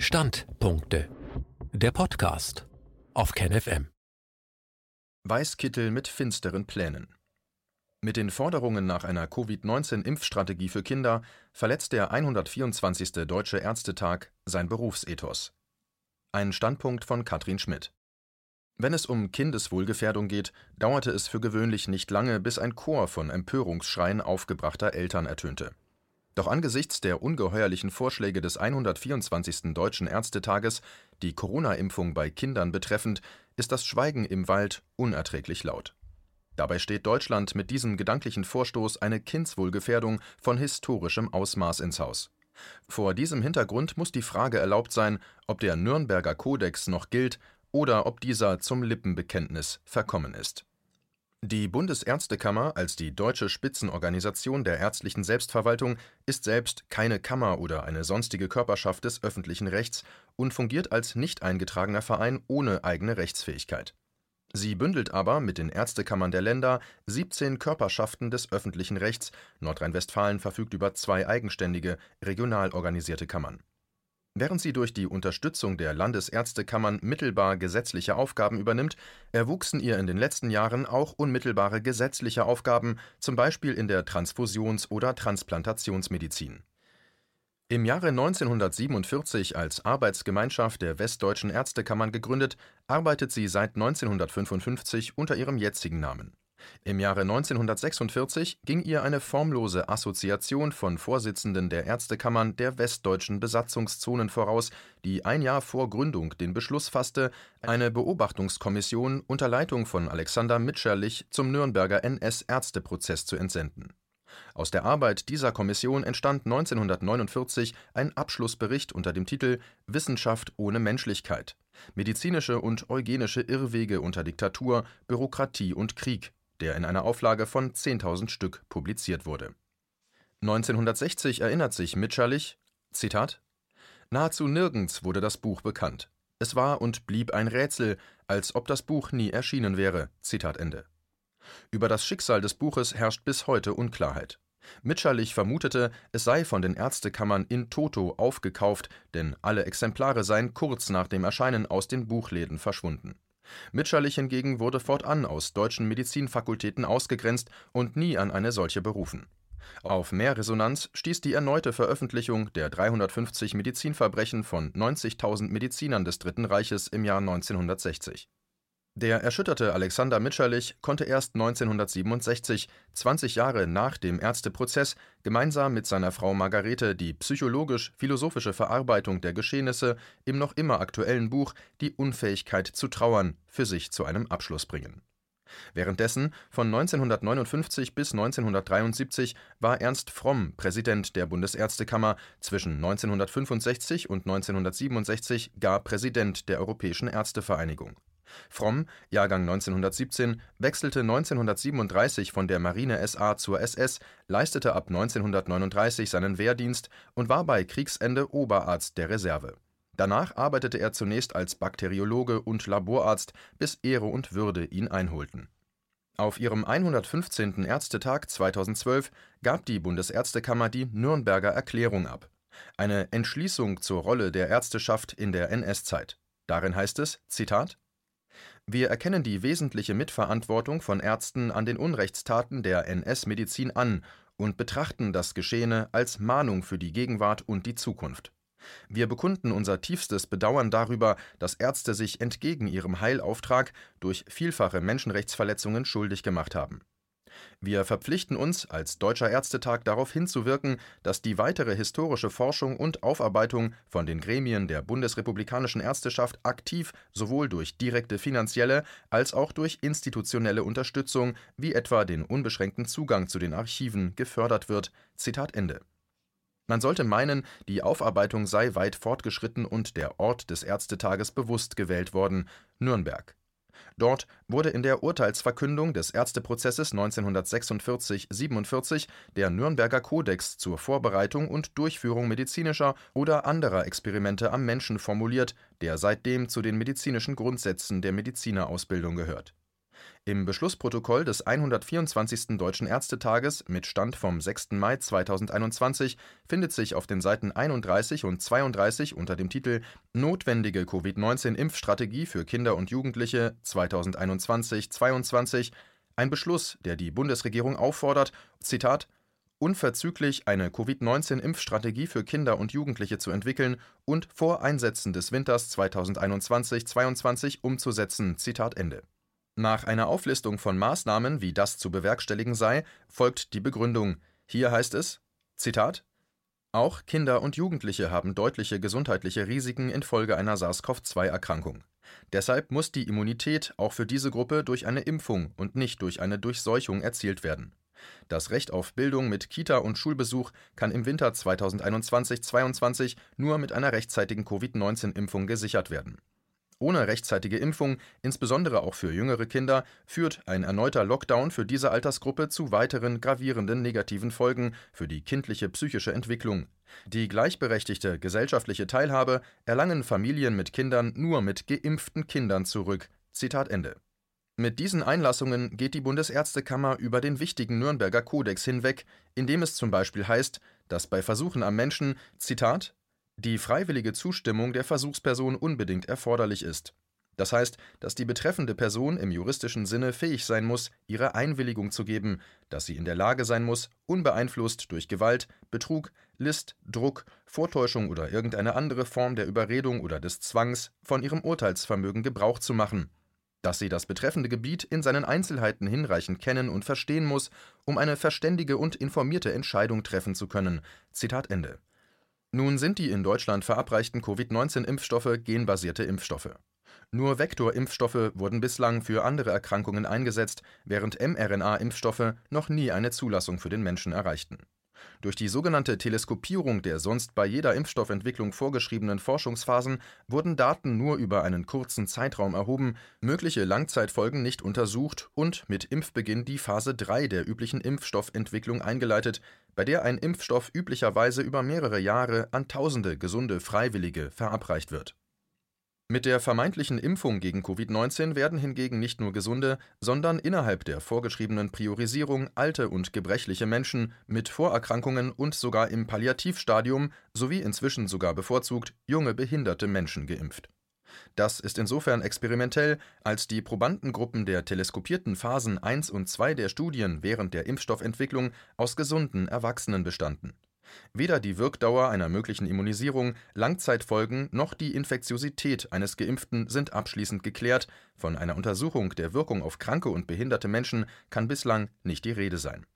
Standpunkte. Der Podcast auf KenFM. Weißkittel mit finsteren Plänen. Mit den Forderungen nach einer Covid-19-Impfstrategie für Kinder verletzt der 124. Deutsche Ärztetag sein Berufsethos. Ein Standpunkt von Katrin Schmidt. Wenn es um Kindeswohlgefährdung geht, dauerte es für gewöhnlich nicht lange, bis ein Chor von Empörungsschreien aufgebrachter Eltern ertönte. Doch angesichts der ungeheuerlichen Vorschläge des 124. Deutschen Ärztetages, die Corona-Impfung bei Kindern betreffend, ist das Schweigen im Wald unerträglich laut. Dabei steht Deutschland mit diesem gedanklichen Vorstoß eine Kindswohlgefährdung von historischem Ausmaß ins Haus. Vor diesem Hintergrund muss die Frage erlaubt sein, ob der Nürnberger Kodex noch gilt oder ob dieser zum Lippenbekenntnis verkommen ist. Die Bundesärztekammer als die deutsche Spitzenorganisation der ärztlichen Selbstverwaltung ist selbst keine Kammer oder eine sonstige Körperschaft des öffentlichen Rechts und fungiert als nicht eingetragener Verein ohne eigene Rechtsfähigkeit. Sie bündelt aber mit den Ärztekammern der Länder 17 Körperschaften des öffentlichen Rechts, Nordrhein-Westfalen verfügt über zwei eigenständige, regional organisierte Kammern Während sie durch die Unterstützung der Landesärztekammern mittelbar gesetzliche Aufgaben übernimmt, erwuchsen ihr in den letzten Jahren auch unmittelbare gesetzliche Aufgaben, zum Beispiel in der Transfusions- oder Transplantationsmedizin. Im Jahre 1947 als Arbeitsgemeinschaft der Westdeutschen Ärztekammern gegründet, arbeitet sie seit 1955 unter ihrem jetzigen Namen im Jahre 1946 ging ihr eine formlose Assoziation von Vorsitzenden der Ärztekammern der westdeutschen Besatzungszonen voraus, die ein Jahr vor Gründung den Beschluss fasste, eine Beobachtungskommission unter Leitung von Alexander Mitscherlich zum Nürnberger NS-Ärzteprozess zu entsenden. Aus der Arbeit dieser Kommission entstand 1949 ein Abschlussbericht unter dem Titel Wissenschaft ohne Menschlichkeit. Medizinische und eugenische Irrwege unter Diktatur, Bürokratie und Krieg der in einer Auflage von 10.000 Stück publiziert wurde. 1960 erinnert sich Mitscherlich: Zitat: Nahezu nirgends wurde das Buch bekannt. Es war und blieb ein Rätsel, als ob das Buch nie erschienen wäre. Zitat Ende. Über das Schicksal des Buches herrscht bis heute Unklarheit. Mitscherlich vermutete, es sei von den Ärztekammern in toto aufgekauft, denn alle Exemplare seien kurz nach dem Erscheinen aus den Buchläden verschwunden Mitscherlich hingegen wurde fortan aus deutschen Medizinfakultäten ausgegrenzt und nie an eine solche berufen. Auf mehr Resonanz stieß die erneute Veröffentlichung der 350 Medizinverbrechen von 90.000 Medizinern des Dritten Reiches im Jahr 1960 der erschütterte Alexander Mitscherlich konnte erst 1967, 20 Jahre nach dem Ärzteprozess, gemeinsam mit seiner Frau Margarete die psychologisch-philosophische Verarbeitung der Geschehnisse im noch immer aktuellen Buch Die Unfähigkeit zu trauern für sich zu einem Abschluss bringen. Währenddessen, von 1959 bis 1973, war Ernst Fromm Präsident der Bundesärztekammer, zwischen 1965 und 1967 gar Präsident der Europäischen Ärztevereinigung Fromm, Jahrgang 1917, wechselte 1937 von der Marine SA zur SS, leistete ab 1939 seinen Wehrdienst und war bei Kriegsende Oberarzt der Reserve. Danach arbeitete er zunächst als Bakteriologe und Laborarzt, bis Ehre und Würde ihn einholten. Auf ihrem 115. Ärztetag 2012 gab die Bundesärztekammer die Nürnberger Erklärung ab. Eine Entschließung zur Rolle der Ärzteschaft in der NS-Zeit. Darin heißt es: Zitat wir erkennen die wesentliche Mitverantwortung von Ärzten an den Unrechtstaten der NS-Medizin an und betrachten das Geschehene als Mahnung für die Gegenwart und die Zukunft. Wir bekunden unser tiefstes Bedauern darüber, dass Ärzte sich entgegen ihrem Heilauftrag durch vielfache Menschenrechtsverletzungen schuldig gemacht haben wir verpflichten uns als Deutscher Ärztetag darauf hinzuwirken, dass die weitere historische Forschung und Aufarbeitung von den Gremien der bundesrepublikanischen Ärzteschaft aktiv sowohl durch direkte finanzielle als auch durch institutionelle Unterstützung wie etwa den unbeschränkten Zugang zu den Archiven gefördert wird. Zitat Ende. Man sollte meinen, die Aufarbeitung sei weit fortgeschritten und der Ort des Ärztetages bewusst gewählt worden Nürnberg Dort wurde in der Urteilsverkündung des Ärzteprozesses 1946 / 47 der Nürnberger Kodex zur Vorbereitung und Durchführung medizinischer oder anderer Experimente am Menschen formuliert, der seitdem zu den medizinischen Grundsätzen der Medizinerausbildung gehört Im Beschlussprotokoll des 124. Deutschen Ärztetages mit Stand vom 6. Mai 2021 findet sich auf den Seiten 31 und 32 unter dem Titel Notwendige Covid-19-Impfstrategie für Kinder und Jugendliche 2021-22 ein Beschluss, der die Bundesregierung auffordert, Zitat, unverzüglich eine Covid-19-Impfstrategie für Kinder und Jugendliche zu entwickeln und vor Einsätzen des Winters 2021-22 umzusetzen. Zitat Ende. Nach einer Auflistung von Maßnahmen, wie das zu bewerkstelligen sei, folgt die Begründung. Hier heißt es: Zitat Auch Kinder und Jugendliche haben deutliche gesundheitliche Risiken infolge einer SARS-CoV-2-Erkrankung. Deshalb muss die Immunität auch für diese Gruppe durch eine Impfung und nicht durch eine Durchseuchung erzielt werden. Das Recht auf Bildung mit Kita und Schulbesuch kann im Winter 2021-22 nur mit einer rechtzeitigen Covid-19-Impfung gesichert werden ohne rechtzeitige Impfung, insbesondere auch für jüngere Kinder, führt ein erneuter Lockdown für diese Altersgruppe zu weiteren gravierenden negativen Folgen für die kindliche psychische Entwicklung. Die gleichberechtigte gesellschaftliche Teilhabe erlangen Familien mit Kindern nur mit geimpften Kindern zurück. Zitat Ende. Mit diesen Einlassungen geht die Bundesärztekammer über den wichtigen Nürnberger Kodex hinweg, in dem es zum Beispiel heißt, dass bei Versuchen am Menschen, Zitat, die freiwillige Zustimmung der Versuchsperson unbedingt erforderlich ist. Das heißt, dass die betreffende Person im juristischen Sinne fähig sein muss, ihre Einwilligung zu geben, dass sie in der Lage sein muss, unbeeinflusst durch Gewalt, Betrug, List, Druck, Vortäuschung oder irgendeine andere Form der Überredung oder des Zwangs von ihrem Urteilsvermögen Gebrauch zu machen, dass sie das betreffende Gebiet in seinen Einzelheiten hinreichend kennen und verstehen muss, um eine verständige und informierte Entscheidung treffen zu können. Zitat Ende. Nun sind die in Deutschland verabreichten Covid-19-Impfstoffe genbasierte Impfstoffe. Nur Vektorimpfstoffe wurden bislang für andere Erkrankungen eingesetzt, während mRNA-Impfstoffe noch nie eine Zulassung für den Menschen erreichten durch die sogenannte Teleskopierung der sonst bei jeder Impfstoffentwicklung vorgeschriebenen Forschungsphasen wurden Daten nur über einen kurzen Zeitraum erhoben, mögliche Langzeitfolgen nicht untersucht und mit Impfbeginn die Phase 3 der üblichen Impfstoffentwicklung eingeleitet, bei der ein Impfstoff üblicherweise über mehrere Jahre an tausende gesunde Freiwillige verabreicht wird mit der vermeintlichen Impfung gegen Covid-19 werden hingegen nicht nur gesunde, sondern innerhalb der vorgeschriebenen Priorisierung alte und gebrechliche Menschen mit Vorerkrankungen und sogar im Palliativstadium sowie inzwischen sogar bevorzugt junge behinderte Menschen geimpft. Das ist insofern experimentell, als die Probandengruppen der teleskopierten Phasen 1 und 2 der Studien während der Impfstoffentwicklung aus gesunden Erwachsenen bestanden Weder die Wirkdauer einer möglichen Immunisierung, Langzeitfolgen noch die Infektiosität eines Geimpften sind abschließend geklärt, von einer Untersuchung der Wirkung auf kranke und behinderte Menschen kann bislang nicht die Rede sein.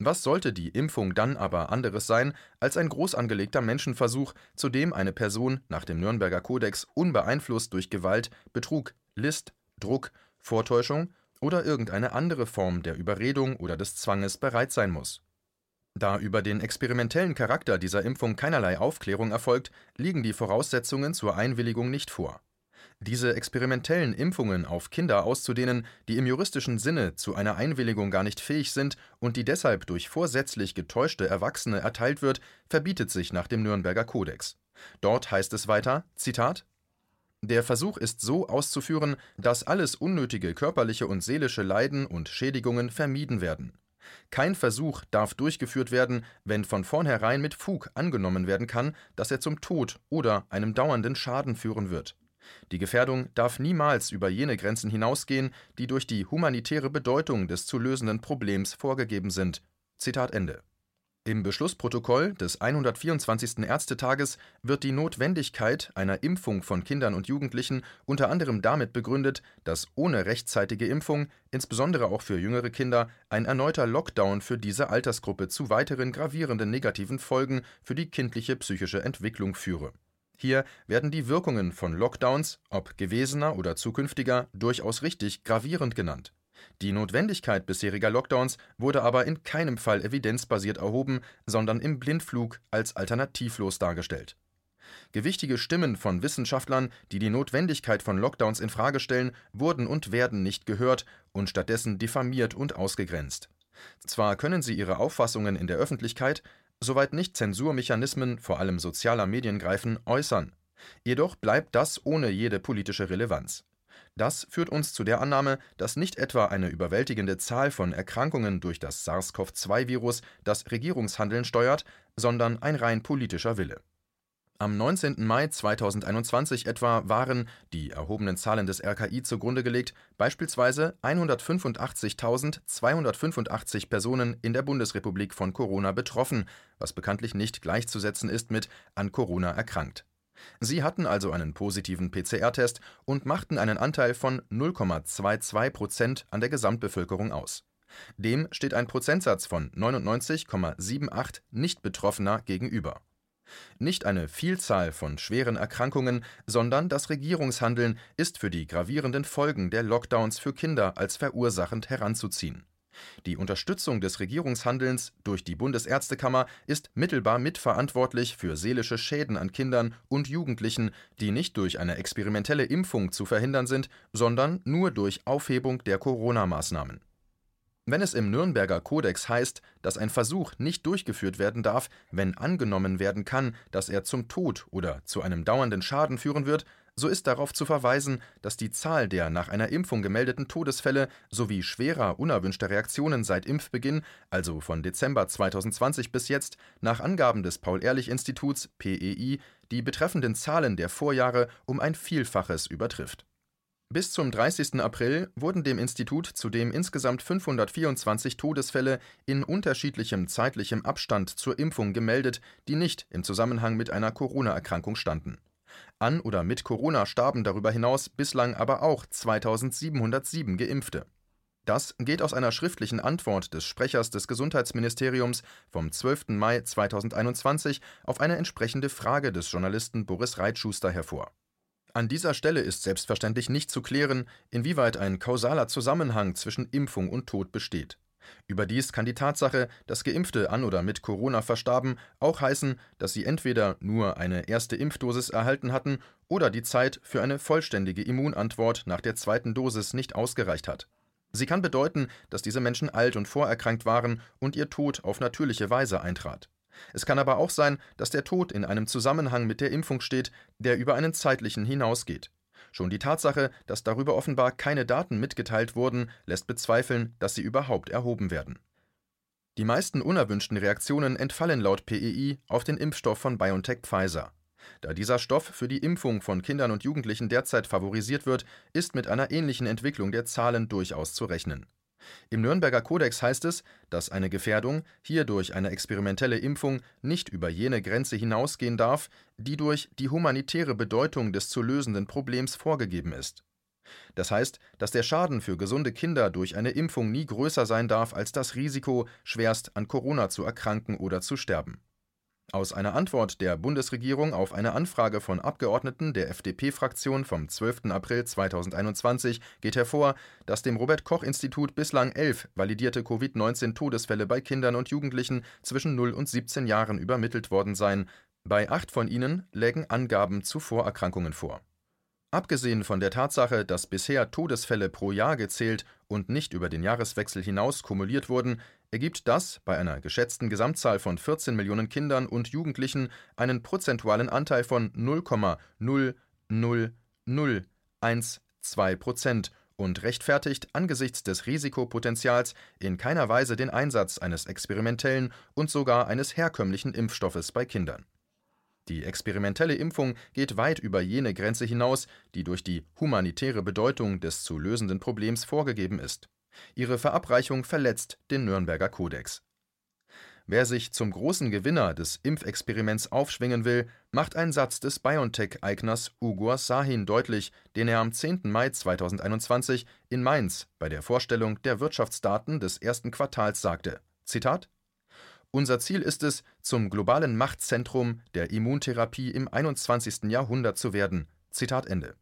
Was sollte die Impfung dann aber anderes sein als ein groß angelegter Menschenversuch, zu dem eine Person nach dem Nürnberger Kodex unbeeinflusst durch Gewalt, Betrug, List, Druck, Vortäuschung oder irgendeine andere Form der Überredung oder des Zwanges bereit sein muss da über den experimentellen Charakter dieser Impfung keinerlei Aufklärung erfolgt, liegen die Voraussetzungen zur Einwilligung nicht vor. Diese experimentellen Impfungen auf Kinder auszudehnen, die im juristischen Sinne zu einer Einwilligung gar nicht fähig sind und die deshalb durch vorsätzlich getäuschte Erwachsene erteilt wird, verbietet sich nach dem Nürnberger Kodex. Dort heißt es weiter: Zitat der Versuch ist so auszuführen, dass alles unnötige körperliche und seelische Leiden und Schädigungen vermieden werden. Kein Versuch darf durchgeführt werden, wenn von vornherein mit Fug angenommen werden kann, dass er zum Tod oder einem dauernden Schaden führen wird. Die Gefährdung darf niemals über jene Grenzen hinausgehen, die durch die humanitäre Bedeutung des zu lösenden Problems vorgegeben sind. Zitat Ende im Beschlussprotokoll des 124. Ärztetages wird die Notwendigkeit einer Impfung von Kindern und Jugendlichen unter anderem damit begründet, dass ohne rechtzeitige Impfung, insbesondere auch für jüngere Kinder, ein erneuter Lockdown für diese Altersgruppe zu weiteren gravierenden negativen Folgen für die kindliche psychische Entwicklung führe. Hier werden die Wirkungen von Lockdowns, ob gewesener oder zukünftiger, durchaus richtig gravierend genannt die Notwendigkeit bisheriger Lockdowns wurde aber in keinem Fall evidenzbasiert erhoben, sondern im Blindflug als alternativlos dargestellt. Gewichtige Stimmen von Wissenschaftlern, die die Notwendigkeit von Lockdowns in Frage stellen, wurden und werden nicht gehört und stattdessen diffamiert und ausgegrenzt. Zwar können sie ihre Auffassungen in der Öffentlichkeit, soweit nicht Zensurmechanismen vor allem sozialer Medien greifen, äußern. Jedoch bleibt das ohne jede politische Relevanz Das führt uns zu der Annahme, dass nicht etwa eine überwältigende Zahl von Erkrankungen durch das SARS-CoV-2-Virus das Regierungshandeln steuert, sondern ein rein politischer Wille. Am 19. Mai 2021 etwa waren, die erhobenen Zahlen des RKI zugrunde gelegt, beispielsweise 185.285 Personen in der Bundesrepublik von Corona betroffen, was bekanntlich nicht gleichzusetzen ist mit an Corona erkrankt. Sie hatten also einen positiven PCR-Test und machten einen Anteil von 0,22 Prozent an der Gesamtbevölkerung aus. Dem steht ein Prozentsatz von 99,78 Nicht-Betroffener gegenüber nicht eine Vielzahl von schweren Erkrankungen, sondern das Regierungshandeln ist für die gravierenden Folgen der Lockdowns für Kinder als verursachend heranzuziehen. Die Unterstützung des Regierungshandelns durch die Bundesärztekammer ist mittelbar mitverantwortlich für seelische Schäden an Kindern und Jugendlichen, die nicht durch eine experimentelle Impfung zu verhindern sind, sondern nur durch Aufhebung der Corona-Maßnahmen. Wenn es im Nürnberger Kodex heißt, dass ein Versuch nicht durchgeführt werden darf, wenn angenommen werden kann, dass er zum Tod oder zu einem dauernden Schaden führen wird, so ist darauf zu verweisen, dass die Zahl der nach einer Impfung gemeldeten Todesfälle sowie schwerer unerwünschter Reaktionen seit Impfbeginn, also von Dezember 2020 bis jetzt, nach Angaben des Paul-Ehrlich-Instituts PEI die betreffenden Zahlen der Vorjahre um ein Vielfaches übertrifft bis zum 30. April wurden dem Institut zudem insgesamt 524 Todesfälle in unterschiedlichem zeitlichem Abstand zur Impfung gemeldet, die nicht im Zusammenhang mit einer Corona-Erkrankung standen. An oder mit Corona starben darüber hinaus bislang aber auch 2707 Geimpfte. Das geht aus einer schriftlichen Antwort des Sprechers des Gesundheitsministeriums vom 12. Mai 2021 auf eine entsprechende Frage des Journalisten Boris Reitschuster hervor an dieser Stelle ist selbstverständlich nicht zu klären, inwieweit ein kausaler Zusammenhang zwischen Impfung und Tod besteht. Überdies kann die Tatsache, dass Geimpfte an oder mit Corona verstarben, auch heißen, dass sie entweder nur eine erste Impfdosis erhalten hatten oder die Zeit für eine vollständige Immunantwort nach der zweiten Dosis nicht ausgereicht hat. Sie kann bedeuten, dass diese Menschen alt und vorerkrankt waren und ihr Tod auf natürliche Weise eintrat. Es kann aber auch sein, dass der Tod in einem Zusammenhang mit der Impfung steht, der über einen zeitlichen hinausgeht. Schon die Tatsache, dass darüber offenbar keine Daten mitgeteilt wurden, lässt bezweifeln, dass sie überhaupt erhoben werden. Die meisten unerwünschten Reaktionen entfallen laut PEI auf den Impfstoff von BioNTech Pfizer. Da dieser Stoff für die Impfung von Kindern und Jugendlichen derzeit favorisiert wird, ist mit einer ähnlichen Entwicklung der Zahlen durchaus zu rechnen im Nürnberger Kodex heißt es, dass eine Gefährdung, hier durch eine experimentelle Impfung, nicht über jene Grenze hinausgehen darf, die durch die humanitäre Bedeutung des zu lösenden Problems vorgegeben ist. Das heißt, dass der Schaden für gesunde Kinder durch eine Impfung nie größer sein darf als das Risiko, schwerst an Corona zu erkranken oder zu sterben aus einer Antwort der Bundesregierung auf eine Anfrage von Abgeordneten der FDP-Fraktion vom 12. April 2021 geht hervor, dass dem Robert-Koch-Institut bislang elf validierte Covid-19-Todesfälle bei Kindern und Jugendlichen zwischen 0 und 17 Jahren übermittelt worden seien. Bei acht von ihnen lägen Angaben zu Vorerkrankungen vor Abgesehen von der Tatsache, dass bisher Todesfälle pro Jahr gezählt und nicht über den Jahreswechsel hinaus kumuliert wurden, ergibt das bei einer geschätzten Gesamtzahl von 14 Millionen Kindern und Jugendlichen einen prozentualen Anteil von 0,00012 Prozent und rechtfertigt angesichts des Risikopotenzials in keiner Weise den Einsatz eines experimentellen und sogar eines herkömmlichen Impfstoffes bei Kindern die experimentelle Impfung geht weit über jene Grenze hinaus, die durch die humanitäre Bedeutung des zu lösenden Problems vorgegeben ist. Ihre Verabreichung verletzt den Nürnberger Kodex. Wer sich zum großen Gewinner des Impfexperiments aufschwingen will, macht ein Satz des BioNTech-Eigners Ugur Sahin deutlich, den er am 10. Mai 2021 in Mainz bei der Vorstellung der Wirtschaftsdaten des ersten Quartals sagte: Zitat unser Ziel ist es, zum globalen Machtzentrum der Immuntherapie im 21. Jahrhundert zu werden. Zitat Ende.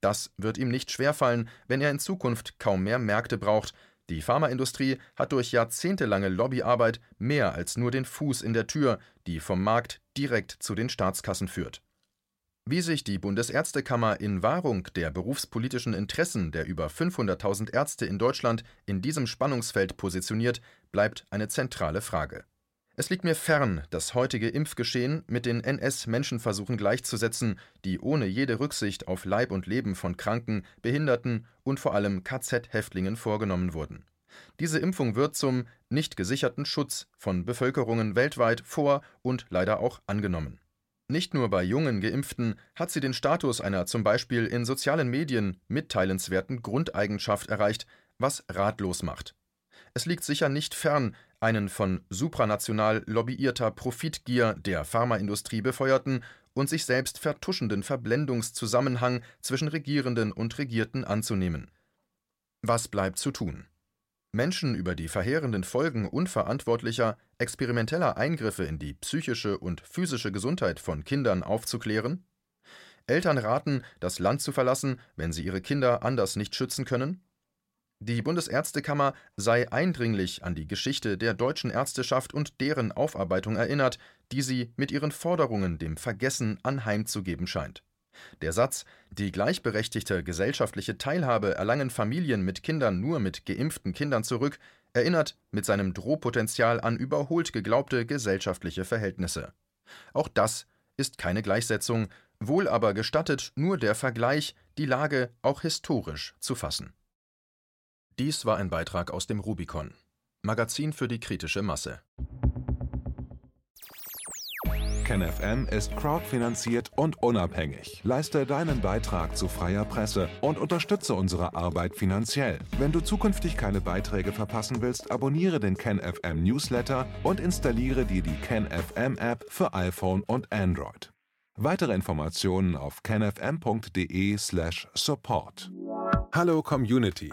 Das wird ihm nicht schwerfallen, wenn er in Zukunft kaum mehr Märkte braucht. Die Pharmaindustrie hat durch jahrzehntelange Lobbyarbeit mehr als nur den Fuß in der Tür, die vom Markt direkt zu den Staatskassen führt. Wie sich die Bundesärztekammer in Wahrung der berufspolitischen Interessen der über 500.000 Ärzte in Deutschland in diesem Spannungsfeld positioniert, bleibt eine zentrale Frage. Es liegt mir fern, das heutige Impfgeschehen mit den NS-Menschenversuchen gleichzusetzen, die ohne jede Rücksicht auf Leib und Leben von Kranken, Behinderten und vor allem KZ-Häftlingen vorgenommen wurden. Diese Impfung wird zum nicht gesicherten Schutz von Bevölkerungen weltweit vor und leider auch angenommen. Nicht nur bei jungen Geimpften hat sie den Status einer zum Beispiel in sozialen Medien mitteilenswerten Grundeigenschaft erreicht, was ratlos macht. Es liegt sicher nicht fern, einen von supranational lobbyierter Profitgier der Pharmaindustrie befeuerten und sich selbst vertuschenden Verblendungszusammenhang zwischen Regierenden und Regierten anzunehmen. Was bleibt zu tun? Menschen über die verheerenden Folgen unverantwortlicher, experimenteller Eingriffe in die psychische und physische Gesundheit von Kindern aufzuklären? Eltern raten, das Land zu verlassen, wenn sie ihre Kinder anders nicht schützen können? Die Bundesärztekammer sei eindringlich an die Geschichte der deutschen Ärzteschaft und deren Aufarbeitung erinnert, die sie mit ihren Forderungen dem Vergessen anheimzugeben scheint. Der Satz Die gleichberechtigte gesellschaftliche Teilhabe erlangen Familien mit Kindern nur mit geimpften Kindern zurück erinnert mit seinem Drohpotenzial an überholt geglaubte gesellschaftliche Verhältnisse. Auch das ist keine Gleichsetzung, wohl aber gestattet nur der Vergleich, die Lage auch historisch zu fassen dies war ein Beitrag aus dem Rubicon, Magazin für die kritische Masse. KenFM ist crowdfinanziert und unabhängig. Leiste deinen Beitrag zu freier Presse und unterstütze unsere Arbeit finanziell. Wenn du zukünftig keine Beiträge verpassen willst, abonniere den KenFM Newsletter und installiere dir die KenFM App für iPhone und Android. Weitere Informationen auf kenfm.de/support. Hallo Community.